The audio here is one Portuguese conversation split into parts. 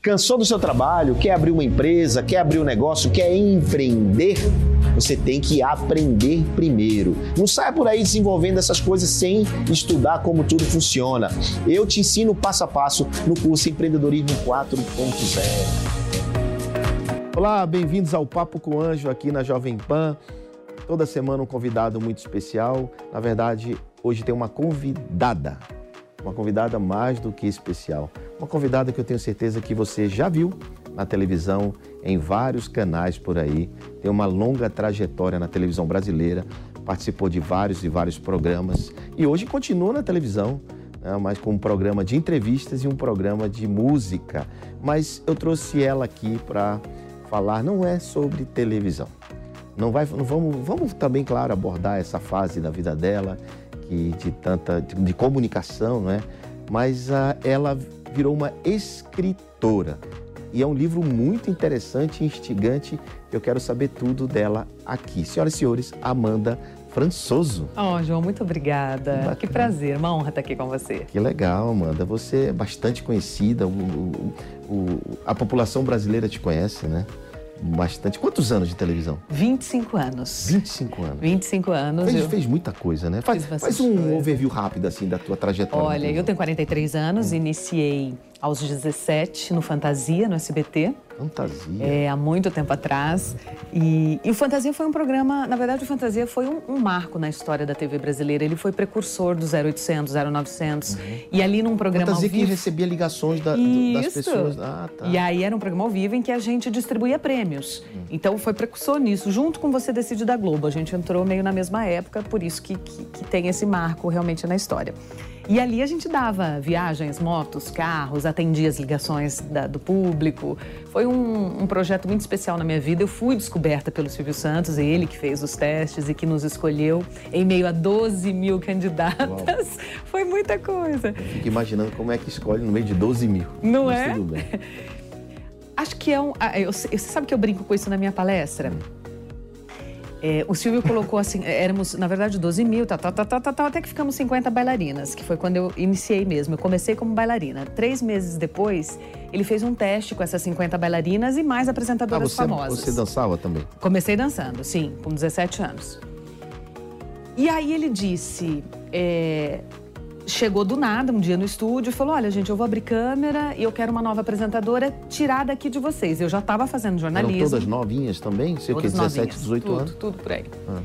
Cansou do seu trabalho? Quer abrir uma empresa? Quer abrir um negócio? Quer empreender? Você tem que aprender primeiro. Não saia por aí desenvolvendo essas coisas sem estudar como tudo funciona. Eu te ensino passo a passo no curso Empreendedorismo 4.0. Olá, bem-vindos ao Papo com o Anjo aqui na Jovem Pan. Toda semana um convidado muito especial. Na verdade, hoje tem uma convidada. Uma convidada mais do que especial uma convidada que eu tenho certeza que você já viu na televisão, em vários canais por aí, tem uma longa trajetória na televisão brasileira, participou de vários e vários programas e hoje continua na televisão, né, mas com um programa de entrevistas e um programa de música. Mas eu trouxe ela aqui para falar, não é sobre televisão. Não vai, não vamos, vamos também, claro, abordar essa fase da vida dela, que de tanta de, de comunicação, não é? Mas uh, ela virou uma escritora. E é um livro muito interessante e instigante. Eu quero saber tudo dela aqui. Senhoras e senhores, Amanda Françoso. Oh, João, muito obrigada. Que, que prazer, uma honra estar aqui com você. Que legal, Amanda. Você é bastante conhecida, o, o, o, a população brasileira te conhece, né? Bastante. Quantos anos de televisão? 25 anos. 25 anos. 25 anos. Fez, eu... fez muita coisa, né? Faz, faz um coisa. overview rápido, assim, da tua trajetória. Olha, eu tenho 43 anos, hum. iniciei aos 17 no Fantasia, no SBT. Fantasia? É, há muito tempo atrás. E, e o Fantasia foi um programa, na verdade, o Fantasia foi um, um, marco na história da TV brasileira. Ele foi precursor do 0800, 0900. Uhum. E ali num programa Fantasia ao vivo... que recebia ligações da, do, das pessoas. Ah, tá. E aí era um programa ao vivo em que a gente distribuía prêmios. Uhum. Então foi precursor nisso, junto com Você Decide da Globo. A gente entrou meio na mesma época, por isso que, que, que tem esse marco realmente na história. E ali a gente dava viagens, motos, carros, atendia as ligações da, do público. Foi um, um, projeto muito especial na minha vida. Eu fui descoberta pelo Silvio Santos, ele que fez os testes e que nos escolheu em meio a 12 mil candidatas. Uau. Foi muita coisa. Eu fico imaginando como é que escolhe no meio de 12 mil. Não Mas é? Tudo bem. Acho que é um. Eu, você sabe que eu brinco com isso na minha palestra? Hum. É, o Silvio colocou assim, éramos, na verdade, 12 mil, tal, tal, tal, tal, tal, até que ficamos 50 bailarinas, que foi quando eu iniciei mesmo. Eu comecei como bailarina. Três meses depois, ele fez um teste com essas 50 bailarinas e mais apresentadoras ah, você, famosas. Você dançava também? Comecei dançando, sim, com 17 anos. E aí ele disse: é, chegou do nada um dia no estúdio e falou: Olha, gente, eu vou abrir câmera e eu quero uma nova apresentadora tirar daqui de vocês. Eu já estava fazendo jornalismo. Eram todas novinhas também? Sei todas que 17, novinhas, 18 tudo, anos? Tudo por aí. Ah.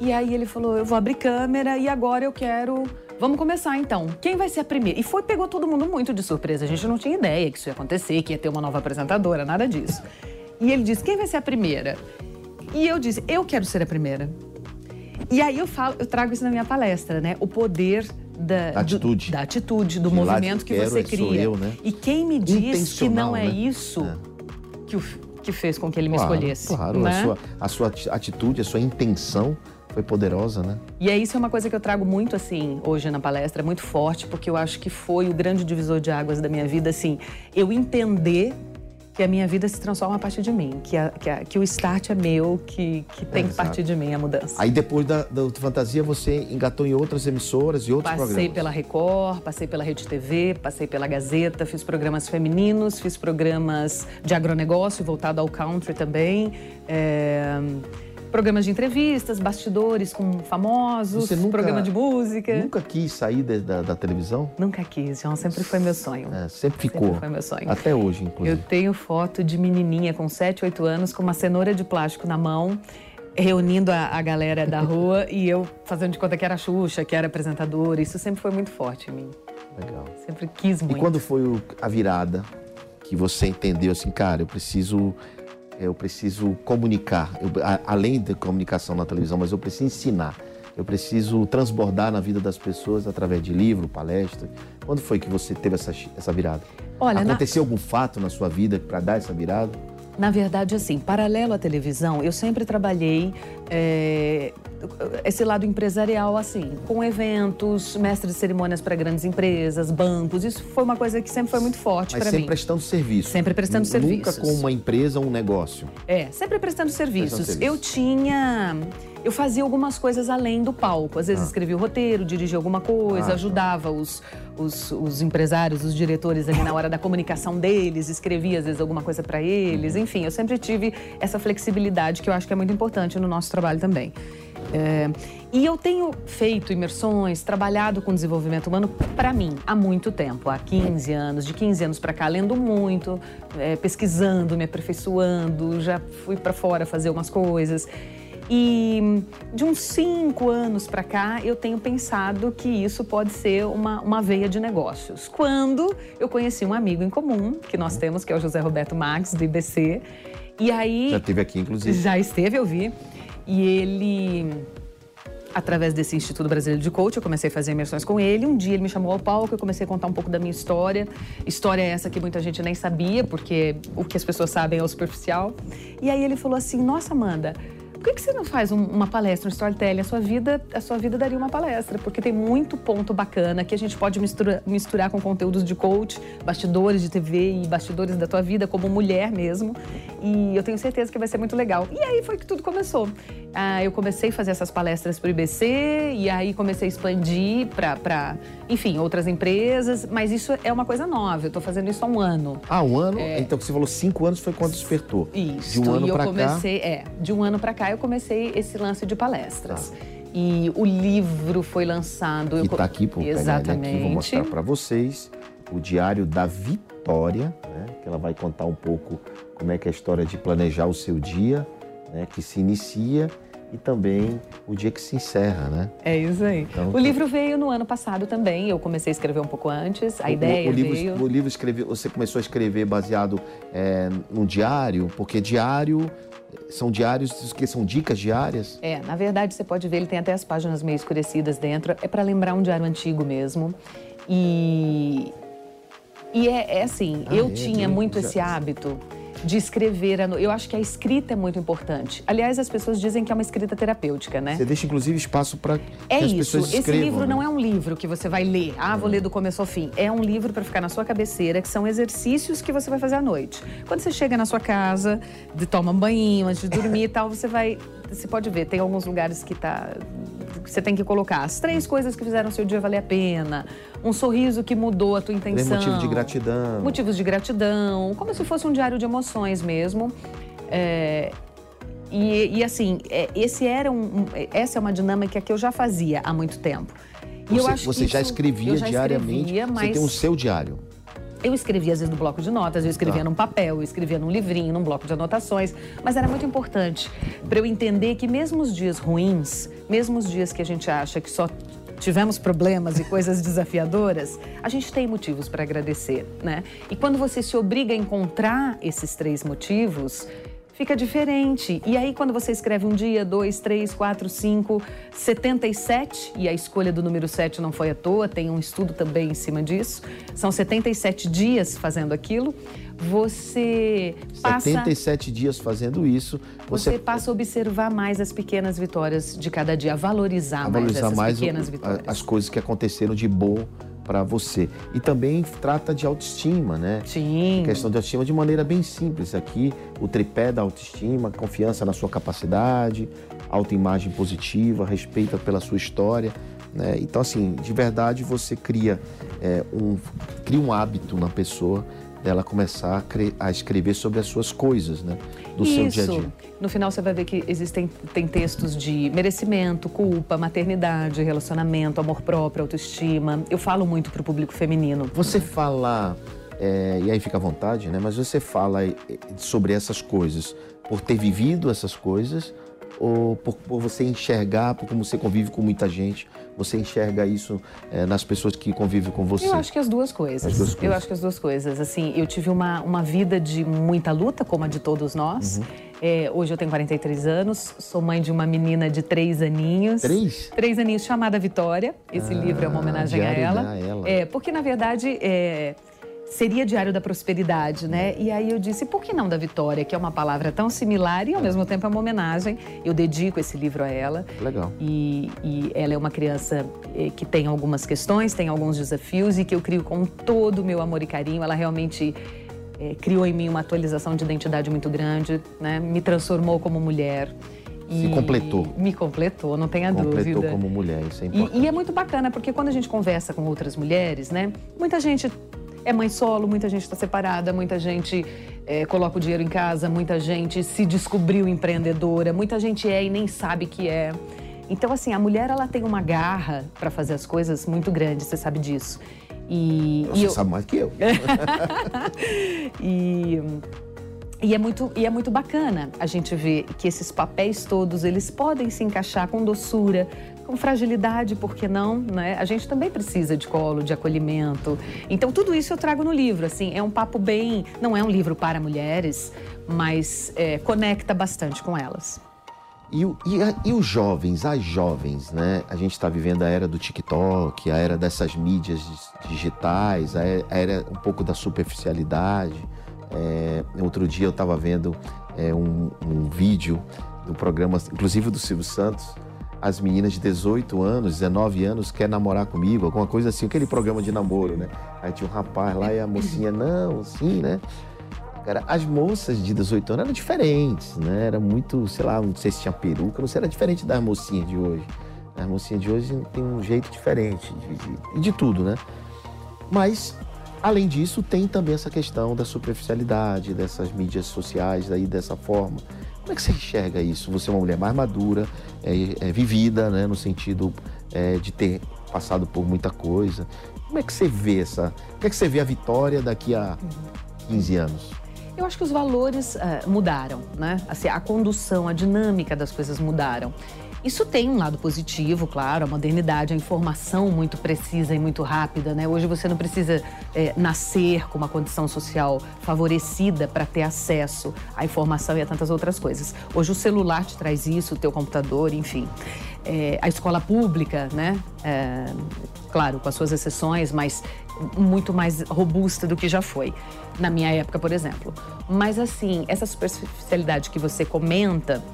E aí ele falou: Eu vou abrir câmera e agora eu quero. Vamos começar então. Quem vai ser a primeira? E foi, pegou todo mundo muito de surpresa. A gente não tinha ideia que isso ia acontecer, que ia ter uma nova apresentadora, nada disso. E ele disse: Quem vai ser a primeira? E eu disse: Eu quero ser a primeira. E aí eu falo, eu trago isso na minha palestra, né? O poder da, da atitude, do, da atitude, do movimento que, você cria. Eu, né? E quem me diz que não é né? isso é. Que, o, que fez com que ele me claro, escolhesse? Claro, né? a, sua, a sua atitude, a sua intenção foi poderosa, né? E é isso é uma coisa que eu trago muito assim hoje na palestra, muito forte, porque eu acho que foi o grande divisor de águas da minha vida, assim, eu entender que a minha vida se transforma a partir de mim, que, a, que, a, que o start é meu, que, que tem é, que partir de mim a mudança. Aí depois da, da Fantasia você engatou em outras emissoras e outros passei programas? Passei pela Record, passei pela Rede TV, passei pela Gazeta, fiz programas femininos, fiz programas de agronegócio voltado ao country também. É programas de entrevistas, bastidores com famosos, nunca, programa de música. Nunca quis sair de, da, da, televisão? Nunca quis, João. Sempre foi meu sonho. É, sempre ficou. Sempre foi meu sonho. Até hoje, inclusive. Eu tenho foto de menininha com 7, 8 anos com uma cenoura de plástico na mão reunindo a, a, galera da rua e eu fazendo de conta que era Xuxa, que era apresentadora. Isso sempre foi muito forte em mim. Legal. Sempre quis muito. E quando foi o, a virada que você entendeu assim, cara, eu preciso eu preciso comunicar, eu, a, além da comunicação na televisão, mas eu preciso ensinar. Eu preciso transbordar na vida das pessoas através de livro, palestra. Quando foi que você teve essa, essa virada? Olha, Aconteceu na... algum fato na sua vida para dar essa virada? Na verdade, assim, paralelo à televisão, eu sempre trabalhei é, esse lado empresarial, assim, com eventos, mestre de cerimônias para grandes empresas, bancos. Isso foi uma coisa que sempre foi muito forte para mim. sempre prestando serviço. Sempre prestando Nunca serviços. Nunca com uma empresa ou um negócio. É, sempre prestando serviços. Prestando serviço. Eu tinha eu fazia algumas coisas além do palco. Às vezes ah. escrevia o roteiro, dirigia alguma coisa, ah, tá. ajudava os, os, os, empresários, os diretores ali na hora da comunicação deles, escrevia às vezes alguma coisa para eles. Uhum. Enfim, eu sempre tive essa flexibilidade que eu acho que é muito importante no nosso trabalho também. É, e eu tenho feito imersões, trabalhado com desenvolvimento humano para mim há muito tempo, há 15 anos, de 15 anos para cá, lendo muito, é, pesquisando, me aperfeiçoando, já fui para fora fazer algumas coisas. E de uns cinco anos para cá, eu tenho pensado que isso pode ser uma, uma veia de negócios. Quando eu conheci um amigo em comum que nós temos, que é o José Roberto Marques, do IBC. E aí. Já esteve aqui, inclusive. Já esteve, eu vi. E ele através desse Instituto Brasileiro de Coach, eu comecei a fazer imersões com ele. Um dia ele me chamou ao palco, eu comecei a contar um pouco da minha história. História essa que muita gente nem sabia, porque o que as pessoas sabem é o superficial. E aí ele falou assim: Nossa, Amanda por que, que você não faz um, uma palestra, um storytelling? A sua, vida, a sua vida daria uma palestra, porque tem muito ponto bacana que a gente pode mistura, misturar com conteúdos de coach, bastidores de TV e bastidores da tua vida como mulher mesmo. E eu tenho certeza que vai ser muito legal. E aí foi que tudo começou. Ah, eu comecei a fazer essas palestras para o IBC e aí comecei a expandir para, enfim, outras empresas. Mas isso é uma coisa nova. Eu estou fazendo isso há um ano. Ah, um ano? É... Então você falou cinco anos foi quando despertou. Isso. De um ano para cá. É, de um ano para cá eu comecei esse lance de palestras. Ah. E o livro foi lançado. Que está aqui, por Exatamente. Aqui, vou mostrar para vocês o Diário da Vitória, né? que ela vai contar um pouco como é que é a história de planejar o seu dia, né? que se inicia e também o dia que se encerra, né? É isso aí. Então, o livro veio no ano passado também, eu comecei a escrever um pouco antes, a o, ideia o, o livro, veio... O livro escreve, você começou a escrever baseado é, num diário, porque diário são diários que são dicas diárias? É, na verdade você pode ver, ele tem até as páginas meio escurecidas dentro. É para lembrar um diário antigo mesmo. E, e é, é assim, ah, eu é, tinha muito esse hábito de escrever. Eu acho que a escrita é muito importante. Aliás, as pessoas dizem que é uma escrita terapêutica, né? Você deixa, inclusive, espaço para é que as isso. pessoas escrevam. Esse livro né? não é um livro que você vai ler. Ah, vou ler do começo ao fim. É um livro para ficar na sua cabeceira, que são exercícios que você vai fazer à noite. Quando você chega na sua casa, de, toma um banho antes de dormir e tal, você vai... Você pode ver, tem alguns lugares que tá que você tem que colocar as três coisas que fizeram seu dia valer a pena, um sorriso que mudou a tua intenção. Motivo de gratidão. Motivos de gratidão, como se fosse um diário de emoções mesmo. É, e, e, assim, é, esse era um, essa é uma dinâmica que eu já fazia há muito tempo. E você, eu acho você já escrevia já diariamente? Escrevia, mas... Você tem o seu diário? Eu escrevia às vezes no bloco de notas, eu escrevia tá. num papel, eu escrevia num livrinho, num bloco de anotações, mas era muito importante para eu entender que mesmo os dias ruins, mesmo os dias que a gente acha que só tivemos problemas e coisas desafiadoras, a gente tem motivos para agradecer, né? E quando você se obriga a encontrar esses três motivos, fica diferente. E aí, quando você escreve um dia, dois, três, quatro, cinco, 77, e a escolha do número 7 não foi à toa, tem um estudo também em cima disso, são 77 dias fazendo aquilo. Você passa. 77 dias fazendo isso. Você, você passa a observar mais as pequenas vitórias de cada dia, a valorizar, a valorizar mais, mais pequenas vitórias. As coisas que aconteceram de bom para você. E também trata de autoestima, né? Sim. A questão de autoestima de maneira bem simples. Aqui, o tripé da autoestima, confiança na sua capacidade, autoimagem positiva, respeito pela sua história. Né? Então, assim, de verdade, você cria, é, um, cria um hábito na pessoa dela começar a, a, escrever sobre as suas coisas, né? Do Isso. seu dia a dia. No final você vai ver que existem tem textos de merecimento, culpa, maternidade, relacionamento, amor próprio, autoestima. Eu falo muito para o público feminino. Você fala, é, e aí fica à vontade, né? Mas você fala é, sobre essas coisas por ter vivido essas coisas ou por, por, você enxergar, por como você convive com muita gente, você enxerga isso é, nas pessoas que convivem com você? Eu acho que as duas coisas. As duas coisas. Eu acho que as duas coisas. Assim, eu tive uma, uma vida de muita luta, como a de todos nós. Uhum. É, hoje eu tenho 43 anos, sou mãe de uma menina de três aninhos. Três? Três aninhos, chamada Vitória. Esse ah, livro é uma homenagem a ela. a ela. É, porque, na verdade, é, seria Diário da Prosperidade, né? E aí eu disse, por que não da Vitória, que é uma palavra tão similar e ao mesmo tempo é uma homenagem. Eu dedico esse livro a ela. Legal. E, e ela é uma criança eh, que tem algumas questões, tem alguns desafios e que eu crio com todo o meu amor e carinho. Ela realmente é, criou em mim uma atualização de identidade muito grande, né? Me transformou como mulher. Se completou. Me completou, não tenha completou dúvida. Completou como mulher, isso é importante. E, e, é muito bacana, porque quando a gente conversa com outras mulheres, né? Muita gente é mãe solo, muita gente está separada, muita gente é, coloca o dinheiro em casa, muita gente se descobriu empreendedora, muita gente é e nem sabe que é. Então, assim, a mulher ela tem uma garra para fazer as coisas muito grande, você sabe disso. E, você e eu... sabe mais que eu. e e é, muito, e é muito bacana a gente ver que esses papéis todos, eles podem se encaixar com doçura, com fragilidade, por que não? Né? A gente também precisa de colo, de acolhimento. Então, tudo isso eu trago no livro. Assim, é um papo bem. Não é um livro para mulheres, mas é, conecta bastante com elas. E, e, e, os jovens, as jovens, né? A gente está vivendo a era do TikTok, a era dessas mídias digitais, a era um pouco da superficialidade. É, outro dia eu estava vendo é, um, um, vídeo do programa, inclusive do Silvio Santos. As meninas de 18 anos, 19 anos querem namorar comigo, alguma coisa assim, aquele programa de namoro, né? Aí tinha um rapaz lá e a mocinha, não, sim, né? Cara, as moças de 18 anos eram diferentes, né? Era muito, sei lá, não sei se tinha peruca, não sei, era diferente das mocinhas de hoje. As mocinhas de hoje tem um jeito diferente de, de, de tudo, né? Mas Além disso, tem também essa questão da superficialidade, dessas mídias sociais aí dessa forma. Como é que você enxerga isso? Você é uma mulher mais madura, é, é vivida, né, no sentido é, de ter passado por muita coisa. Como é que você vê essa? Como é que você vê a Vitória daqui a 15 anos? Eu acho que os valores uh, mudaram, né? Assim, a condução, a dinâmica das coisas mudaram. Isso tem um lado positivo, claro, a modernidade, a informação muito precisa e muito rápida, né? Hoje você não precisa é, nascer com uma condição social favorecida para ter acesso à informação e a tantas outras coisas. Hoje o celular te traz isso, o teu computador, enfim. É, a escola pública, né? É, claro, com as suas exceções, mas muito mais robusta do que já foi na minha época, por exemplo. Mas assim, essa superficialidade que você comenta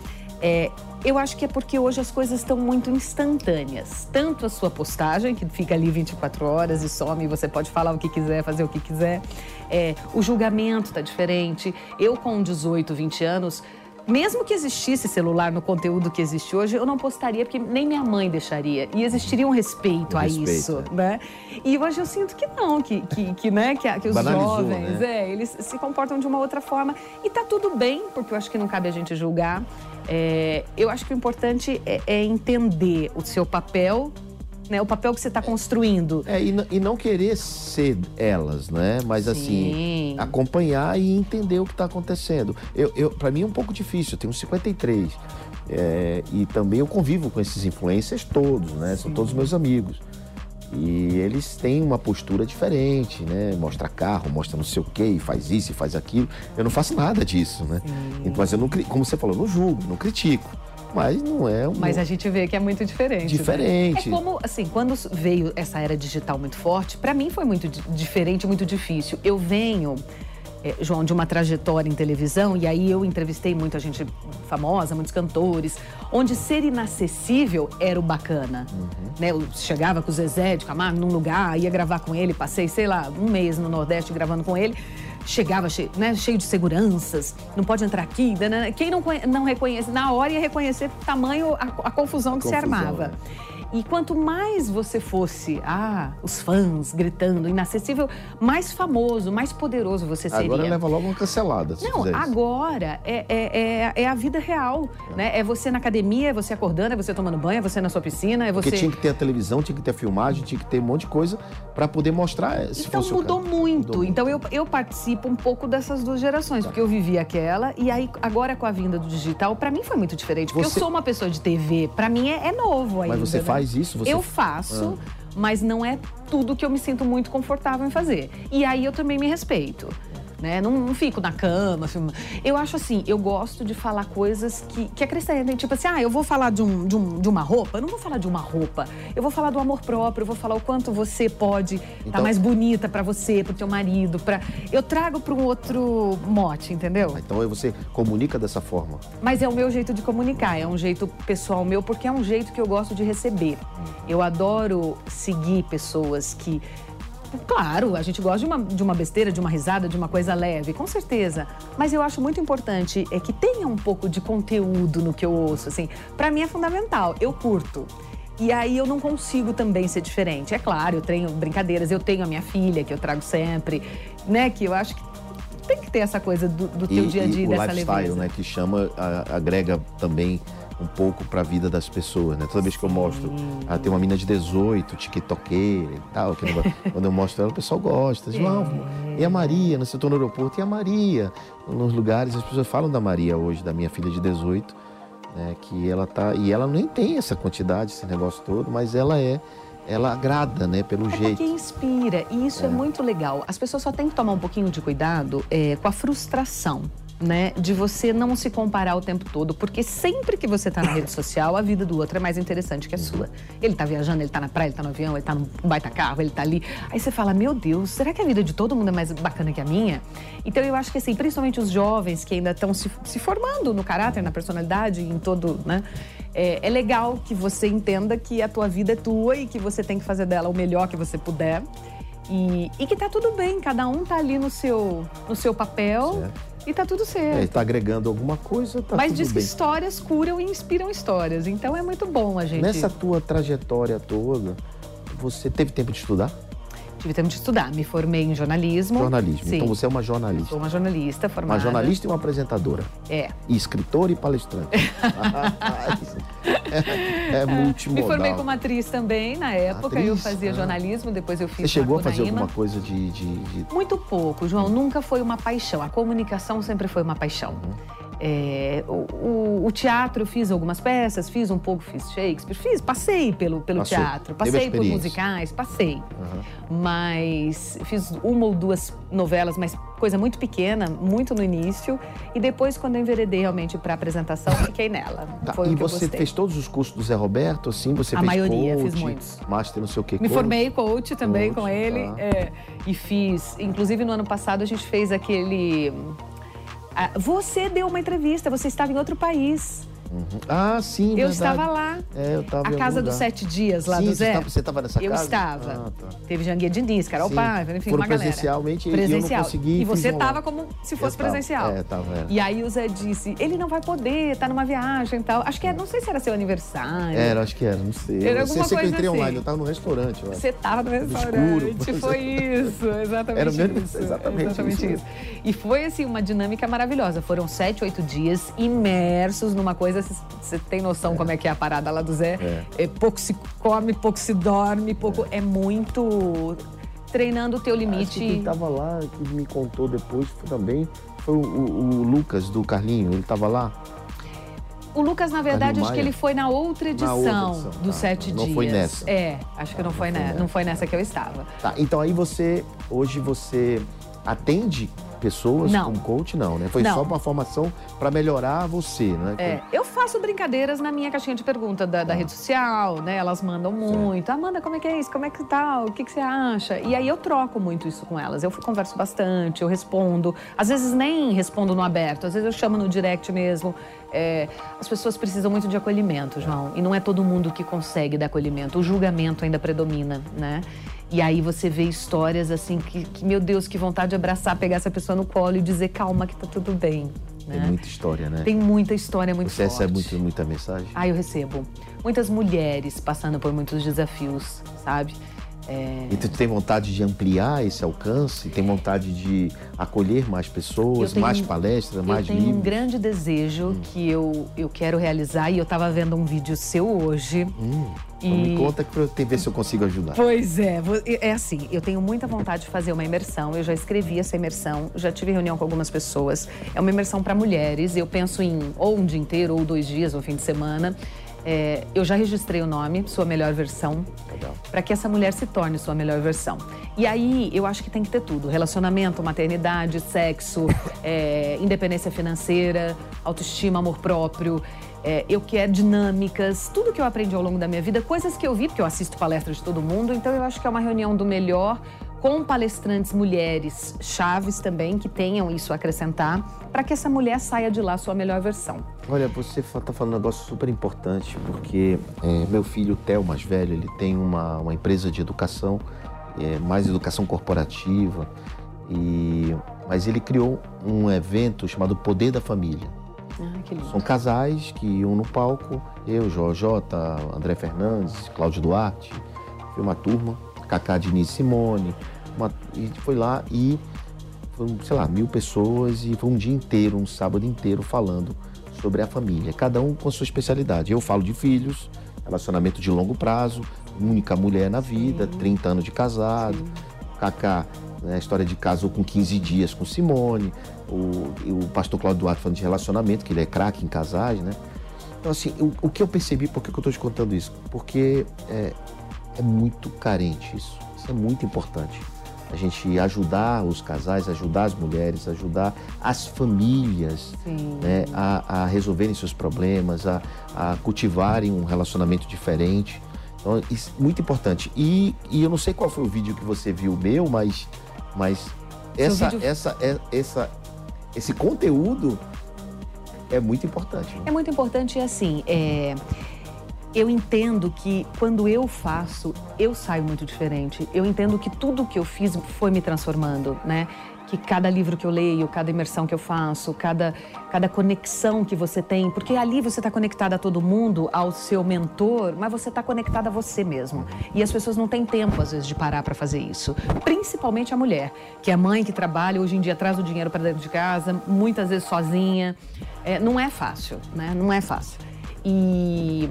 é, eu acho que é porque hoje as coisas estão muito instantâneas. Tanto a sua postagem, que fica ali 24 horas e some, você pode falar o que quiser, fazer o que quiser. É, o julgamento está diferente. Eu, com 18, 20 anos, mesmo que existisse celular no conteúdo que existe hoje, eu não postaria, porque nem minha mãe deixaria. E existiria um respeito, um a respeito, isso, é. né? E hoje eu sinto que não, que, que, que né, que, que os Banalizou, jovens, né? é, eles se comportam de uma outra forma. E tá tudo bem, porque eu acho que não cabe a gente julgar. É, eu acho que o importante é, é entender o seu papel né, o papel que você está construindo. É, e, e, não querer ser elas, né? Mas assim, Sim. assim, acompanhar e entender o que está acontecendo. Eu, eu, para mim é um pouco difícil, eu tenho 53. É, e também eu convivo com esses influencers todos, né? Sim. São todos meus amigos. E eles têm uma postura diferente, né? Mostra carro, mostra não sei o quê, faz isso e faz aquilo. Eu não faço nada disso, né? Sim. Mas eu não, como você falou, eu não julgo, não critico. Mas não é um. Mas a gente vê que é muito diferente. Diferente. Né? É como, assim, quando veio essa era digital muito forte, para mim foi muito diferente, muito difícil. Eu venho é, João, de uma trajetória em televisão, e aí eu entrevistei muita gente famosa, muitos cantores, onde ser inacessível era o bacana. Uhum. Né? Eu chegava com o Zezé de Camargo num lugar, ia gravar com ele, passei, sei lá, um mês no Nordeste gravando com ele chegava cheio, né, cheio de seguranças, não pode entrar aqui. Né, né, quem não, não reconhece, na hora ia reconhecer tamanho a, a confusão a que confusão, se armava. É. E quanto mais você fosse, ah, os fãs gritando, inacessível, mais famoso, mais poderoso você seria. Agora leva logo uma cancelada. Não, agora é, é, é, é, a vida real. É. Né? é você na academia, é você acordando, é você tomando banho, é você na sua piscina, é você. Porque tinha que ter a televisão, tinha que ter a filmagem, tinha que ter um monte de coisa para poder mostrar eh, se então, fosse mudou muito. Mudou então eu, eu participo um pouco dessas duas gerações, tá. porque eu vivi aquela e aí agora com a vinda do digital, para mim foi muito diferente. Porque você... eu sou uma pessoa de TV, para mim é, é novo ainda. Mas você né? Faz isso? Você... Eu faço, ah. mas não é tudo que eu me sinto muito confortável em fazer. E aí eu também me respeito né? Não, não fico na cama. Eu acho assim, eu gosto de falar coisas que, que acrescentem. Tipo assim, ah, eu vou falar de, um, de, um, de uma roupa. Eu não vou falar de uma roupa. Eu vou falar do amor próprio. Eu vou falar o quanto você pode estar então... tá mais bonita para você, pro teu marido. Pra... Eu trago para um outro mote, entendeu? Ah, então você comunica dessa forma. Mas é o meu jeito de comunicar. É um jeito pessoal meu, porque é um jeito que eu gosto de receber. Eu adoro seguir pessoas que Claro, a gente gosta de uma, de uma besteira, de uma risada, de uma coisa leve, com certeza. Mas eu acho muito importante é que tenha um pouco de conteúdo no que eu ouço, assim. Para mim é fundamental, eu curto. E aí eu não consigo também ser diferente. É claro, eu tenho brincadeiras, eu tenho a minha filha, que eu trago sempre, né? Que eu acho que tem que ter essa coisa do, do teu e, dia a dia, e dessa o lifestyle, leveza. né? Que chama, agrega também um pouco para a vida das pessoas, né? Toda vez que eu mostro, ah, tem uma menina de 18, tiktokeira e tal, que quando eu mostro ela, o pessoal gosta. Diz, é. e a Maria, no setor no aeroporto, e a Maria? Nos lugares, as pessoas falam da Maria hoje, da minha filha de 18, né? Que ela tá, e ela nem tem essa quantidade, esse negócio todo, mas ela é ela agrada, né, pelo é jeito. Porque inspira, e isso é. é. muito legal. As pessoas só têm que tomar um pouquinho de cuidado é, com a frustração né, de você não se comparar o tempo todo, porque sempre que você está na rede social, a vida do outro é mais interessante que a sua. Ele está viajando, ele está na praia, ele está no avião, ele está no baita carro, ele está ali. Aí você fala, meu Deus, será que a vida de todo mundo é mais bacana que a minha? Então eu acho que assim, principalmente os jovens que ainda estão se, se formando no caráter, na personalidade, em todo, né? É, é legal que você entenda que a tua vida é tua e que você tem que fazer dela o melhor que você puder. E, e que tá tudo bem, cada um tá ali no seu, no seu papel. Certo e tá tudo certo. É, está agregando alguma coisa, tá Mas diz bem. que histórias curam e inspiram histórias. Então é muito bom a gente. Nessa tua trajetória toda, você teve tempo de estudar? Tive tempo de estudar. Me formei em jornalismo. Jornalismo. Sim. Então você é uma jornalista. Sou uma jornalista formada. Uma jornalista e uma apresentadora. É. E escritora e palestrante. é, é multimodal. Me formei como atriz também na época. Atriz? Eu fazia ah. jornalismo, depois eu fiz Você chegou a fazer alguma coisa de, de, de... Muito pouco, João. Nunca foi uma paixão. A comunicação sempre foi uma paixão. Uhum. É, o, o, teatro, fiz algumas peças, fiz um pouco, fiz Shakespeare, fiz, passei pelo, pelo teatro, passei por musicais, passei. Uhum. Mas fiz uma ou duas novelas, mas coisa muito pequena, muito no início. E depois, quando eu enveredei realmente para apresentação, fiquei nela. Tá. e você fez todos os cursos do Zé Roberto, assim? Você A fez maioria, coach, fiz muitos. Master, não sei o quê. Me coach. formei coach também coach, com ele. Tá. É, e fiz, inclusive no ano passado a gente fez aquele você deu uma entrevista, você estava em outro país. Uhum. Ah, sim, Eu verdade. estava lá. É, eu estava A Casa dos Sete Dias, lá sim, do Zé. Você estava nessa eu casa? Eu estava. Ah, tá. Teve Janguia Diniz, Carol Paiva, enfim, Foram uma galera. presencialmente presencial. e eu não consegui. E você estava como se fosse presencial. É, tava. É. E aí o Zé disse, ele não vai poder, tá numa viagem e tal. Acho que era, não sei se era seu aniversário. Era, acho que era, não sei. Era alguma eu sei coisa que eu entrei assim. online, eu estava no restaurante. Você estava no restaurante, escuro, foi isso, exatamente era mesmo, isso. Exatamente, exatamente isso. isso. E foi, assim, uma dinâmica maravilhosa. Foram sete, oito dias imersos numa coisa, você tem noção é. como é que é a parada lá do Zé. É. é. pouco se come, pouco se dorme, pouco. É, é muito treinando o teu limite. Quem estava lá, que me contou depois foi também, foi o, o, o Lucas do Carlinho, ele estava lá. O Lucas, na verdade, acho que ele foi na outra edição, na outra edição dos tá. Sete não Dias. Não foi nessa? É, acho que não, não, foi, foi nessa. não foi nessa que eu estava. Tá, então aí você, hoje você atende pessoas não. com coach, não, né? Foi não. só uma formação para melhorar você, né? É, eu faço brincadeiras na minha caixinha de pergunta da, da rede social, né? Elas mandam muito. Amanda, como é que é isso? Como é que tá? O que, que você acha? E aí eu troco muito isso com elas. Eu converso bastante, eu respondo. Às vezes nem respondo no aberto, às vezes eu chamo no direct mesmo. É, as pessoas precisam muito de acolhimento, João. E não é todo mundo que consegue dar acolhimento. O julgamento ainda predomina, né? E aí você vê histórias assim que, que, meu Deus, que vontade de abraçar, pegar essa pessoa no colo e dizer calma que tá tudo bem. Tem né? muita história, né? Tem muita história muito Você forte. recebe muito, muita mensagem? Ah, eu recebo. Muitas mulheres passando por muitos desafios, sabe? É... E tu tem vontade de ampliar esse alcance? Tem vontade de acolher mais pessoas, tenho, mais palestras, mais livros? Eu tenho um grande desejo hum. que eu, eu quero realizar e eu estava vendo um vídeo seu hoje. Hum. E... Então me conta para eu ver se eu consigo ajudar. Pois é, é assim, eu tenho muita vontade de fazer uma imersão, eu já escrevi essa imersão, já tive reunião com algumas pessoas. É uma imersão para mulheres, eu penso em ou um dia inteiro ou dois dias, um fim de semana. É, eu já registrei o nome, sua melhor versão, para que essa mulher se torne sua melhor versão. E aí eu acho que tem que ter tudo: relacionamento, maternidade, sexo, é, independência financeira, autoestima, amor próprio. É, eu quero dinâmicas, tudo que eu aprendi ao longo da minha vida, coisas que eu vi, porque eu assisto palestras de todo mundo, então eu acho que é uma reunião do melhor com palestrantes mulheres chaves também que tenham isso a acrescentar para que essa mulher saia de lá sua melhor versão. Olha, você está falando um negócio super importante porque é, meu filho, o Theo, mais velho, ele tem uma, uma empresa de educação, é, mais educação corporativa, e, mas ele criou um evento chamado Poder da Família. Ah, São casais que iam no palco, eu, Jota, André Fernandes, Cláudio Duarte, foi uma turma, Cacá Diniz Simone, uma, e foi lá e foram, sei lá, mil pessoas e foi um dia inteiro, um sábado inteiro falando sobre a família, cada um com a sua especialidade. Eu falo de filhos, relacionamento de longo prazo, única mulher na vida, Sim. 30 anos de casado. Sim. Cacá, né, a história de casou com 15 dias com Simone. O, o pastor Claudio Duarte falando de relacionamento, que ele é craque em casais, né? Então, assim, o, o que eu percebi, por que eu estou te contando isso? Porque é, é muito carente isso. Isso é muito importante a gente ajudar os casais, ajudar as mulheres, ajudar as famílias né, a, a, resolverem seus problemas, a, a, cultivarem um relacionamento diferente. Então, isso é muito importante. E, e, eu não sei qual foi o vídeo que você viu meu, mas, mas essa, vídeo... essa, é, essa, esse conteúdo é muito importante. Né? É muito importante e assim, é eu entendo que quando eu faço, eu saio muito diferente. Eu entendo que tudo que eu fiz foi me transformando, né? Que cada livro que eu leio, cada imersão que eu faço, cada, cada conexão que você tem, porque ali você está conectada a todo mundo, ao seu mentor, mas você está conectada a você mesmo. E as pessoas não têm tempo, às vezes, de parar para fazer isso. Principalmente a mulher, que é a mãe que trabalha, hoje em dia traz o dinheiro para dentro de casa, muitas vezes sozinha. É, não é fácil, né? Não é fácil. E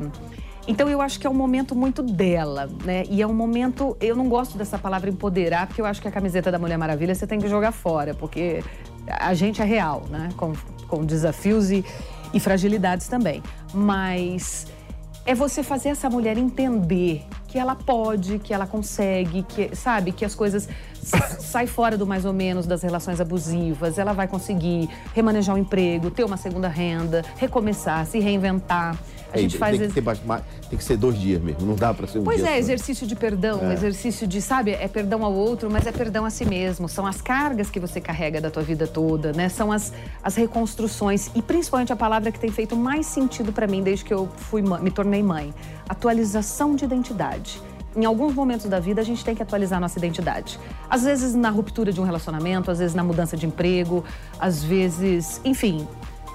então eu acho que é um momento muito dela, né? E é um momento, eu não gosto dessa palavra empoderar, porque eu acho que a camiseta da Mulher Maravilha você tem que jogar fora, porque a gente é real, né? Com, com desafios e, e fragilidades também. Mas é você fazer essa mulher entender que ela pode, que ela consegue, que sabe, que as coisas sai fora do mais ou menos das relações abusivas, ela vai conseguir remanejar o emprego, ter uma segunda renda, recomeçar, se reinventar. A gente faz. Tem que, mais, tem que, ser dois dias mesmo, não dá para ser um pois dia. Pois é, só. exercício de perdão, é. exercício de, sabe, é perdão ao outro, mas é perdão a si mesmo. São as cargas que você carrega da tua vida toda, né? São as, as reconstruções e principalmente a palavra que tem feito mais sentido para mim desde que eu fui me tornei mãe, atualização de identidade em alguns momentos da vida a gente tem que atualizar nossa identidade. Às vezes na ruptura de um relacionamento, às vezes na mudança de emprego, às vezes, enfim,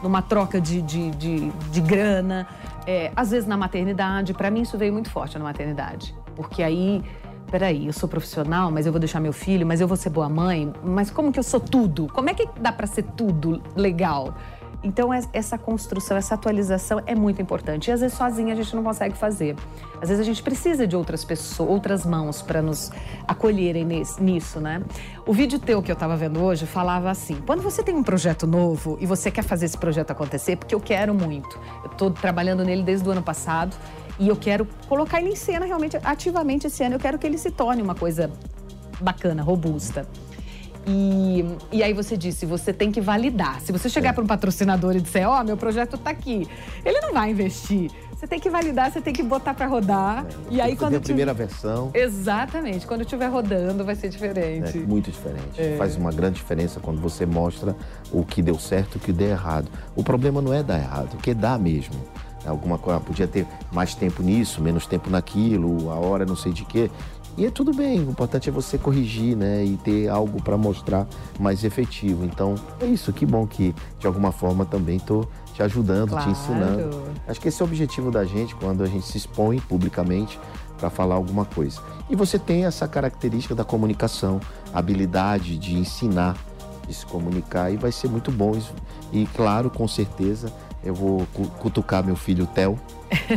numa troca de, de, de, de grana, é, às vezes na maternidade. Para mim, isso veio muito forte na maternidade, porque aí. Peraí, eu sou profissional, mas eu vou deixar meu filho, mas eu vou ser boa mãe, mas como que eu sou tudo? Como é que dá para ser tudo legal? Então, essa construção, essa atualização é muito importante. E às vezes sozinha a gente não consegue fazer. Às vezes a gente precisa de outras pessoas, outras mãos para nos acolherem nisso, né? O vídeo teu que eu estava vendo hoje falava assim: quando você tem um projeto novo e você quer fazer esse projeto acontecer, porque eu quero muito, eu estou trabalhando nele desde o ano passado e eu quero colocar ele em cena realmente ativamente esse ano. Eu quero que ele se torne uma coisa bacana, robusta. E, e aí você disse, você tem que validar. Se você chegar é. para um patrocinador e disser, ó, oh, meu projeto está aqui, ele não vai investir. Você tem que validar, você tem que botar para rodar. É, e aí quando a primeira versão. Exatamente. Quando estiver rodando vai ser diferente. É, muito diferente. É. Faz uma grande diferença quando você mostra o que deu certo e o que deu errado. O problema não é dar errado, o que dá mesmo alguma coisa, podia ter mais tempo nisso, menos tempo naquilo, a hora não sei de quê. E é tudo bem, o importante é você corrigir, né? E ter algo para mostrar mais efetivo. Então, é isso, que bom que de alguma forma também estou te ajudando, claro. te ensinando. Acho que esse é o objetivo da gente quando a gente se expõe publicamente para falar alguma coisa. E você tem essa característica da comunicação, habilidade de ensinar, de se comunicar, e vai ser muito bom. E claro, com certeza, eu vou cutucar meu filho Theo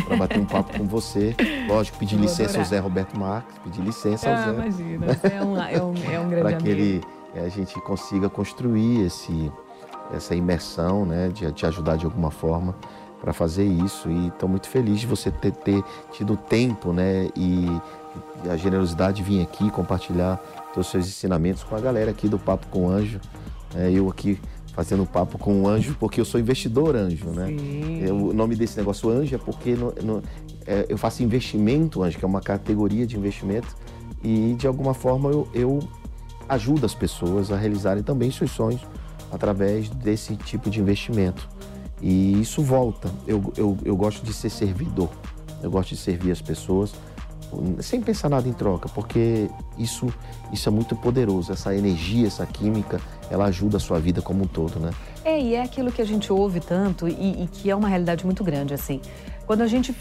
para bater um papo com você. Lógico, pedir licença ao Zé Roberto Marques, pedir licença ao ah, Zé. Imagina, é um, é um, é um grande Para que ele, a gente consiga construir esse, essa imersão, né, de te ajudar de alguma forma para fazer isso. E estou muito feliz de você ter, ter tido tempo né, e, a generosidade de vir aqui compartilhar os seus ensinamentos com a galera aqui do Papo com Anjo. É, eu aqui fazendo papo com um anjo, porque eu sou investidor anjo, né? Eu, o nome desse negócio anjo é porque no, no, é, eu faço investimento anjo, que é uma categoria de investimento, e de alguma forma eu, eu ajudo as pessoas a realizarem também seus sonhos através desse tipo de investimento. E isso volta. Eu, eu, eu gosto de ser servidor, eu gosto de servir as pessoas sem pensar nada em troca, porque isso, isso é muito poderoso, essa energia, essa química, ela ajuda a sua vida como um todo, né? É, e é aquilo que a gente ouve tanto e, e que é uma realidade muito grande, assim. Quando a gente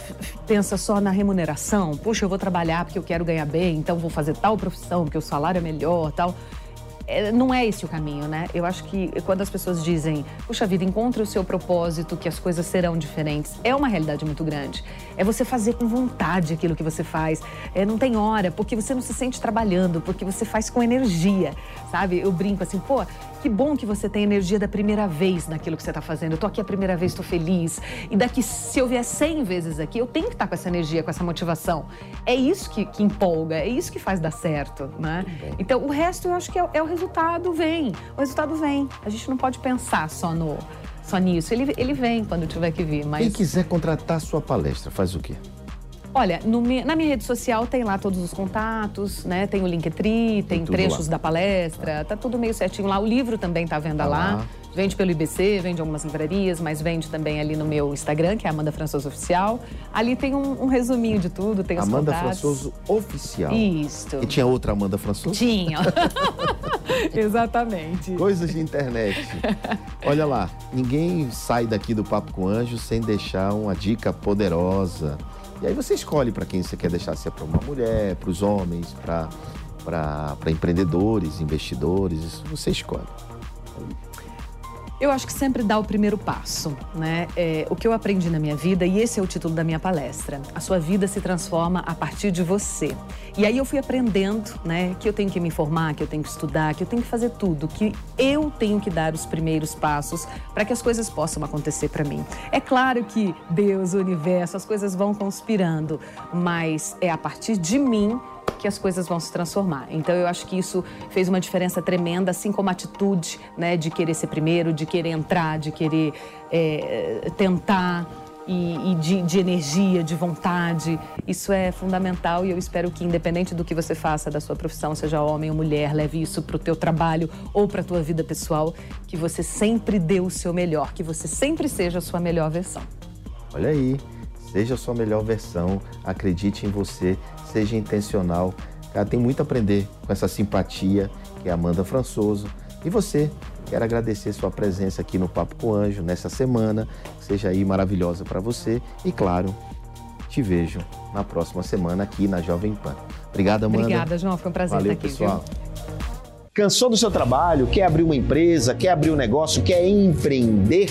pensa só na remuneração, puxa, eu vou trabalhar porque eu quero ganhar bem, então vou fazer tal profissão porque o salário é melhor, tal não é esse o caminho, né? Eu acho que quando as pessoas dizem, puxa vida, encontre o seu propósito, que as coisas serão diferentes, é uma realidade muito grande. É você fazer com vontade aquilo que você faz. É, não tem hora, porque você não se sente trabalhando, porque você faz com energia, sabe? Eu brinco assim, pô, que bom que você tem energia da primeira vez naquilo que você está fazendo. Eu tô aqui a primeira vez, estou feliz. E daqui, se eu vier 100 vezes aqui, eu tenho que estar tá com essa energia, com essa motivação. É isso que, que empolga, é isso que faz dar certo, né? Então, o resto eu acho que é, é o resultado vem. O resultado vem. A gente não pode pensar só no só nisso. Ele, ele vem quando tiver que vir. Mas... Quem quiser contratar sua palestra, faz o quê? Olha, no, na minha rede social tem lá todos os contatos, né? Tem o Linktree, tem, tem trechos lá. da palestra, tá tudo meio certinho lá. O livro também tá à venda tá lá. lá. Vende pelo IBC, vende algumas livrarias, mas vende também ali no meu Instagram, que é Amanda Françoso Oficial. Ali tem um, um resuminho de tudo, tem os Amanda contatos. Françoso Oficial. Isso. E tinha outra Amanda Françoso? Tinha. Exatamente. Coisas de internet. Olha lá, ninguém sai daqui do Papo com Anjo sem deixar uma dica poderosa e aí você escolhe para quem você quer deixar, se é para uma mulher, para os homens, para empreendedores, investidores, isso você escolhe. Eu acho que sempre dá o primeiro passo, né? É, o que eu aprendi na minha vida, e esse é o título da minha palestra, a sua vida se transforma a partir de você. E aí eu fui aprendendo, né, que eu tenho que me informar, que eu tenho que estudar, que eu tenho que fazer tudo, que eu tenho que dar os primeiros passos para que as coisas possam acontecer para mim. É claro que Deus, o universo, as coisas vão conspirando, mas é a partir de mim que as coisas vão se transformar. Então eu acho que isso fez uma diferença tremenda, assim como a atitude né, de querer ser primeiro, de querer entrar, de querer é, tentar. E, e de, de, energia, de vontade. Isso é fundamental e eu espero que, independente do que você faça da sua profissão, seja homem ou mulher, leve isso para o teu trabalho ou para a tua vida pessoal, que você sempre dê o seu melhor, que você sempre seja a sua melhor versão. Olha aí, seja a sua melhor versão, acredite em você, seja intencional. Cara, tem muito a aprender com essa simpatia que é Amanda Françoso. E você, quero agradecer sua presença aqui no Papo com Anjo nessa semana. Seja aí maravilhosa para você. E claro, te vejo na próxima semana aqui na Jovem Pan. Obrigada, Amanda. Obrigada, João. Foi um prazer Valeu, estar aqui. pessoal. Viu? Cansou do seu trabalho? Quer abrir uma empresa? Quer abrir um negócio? Quer empreender?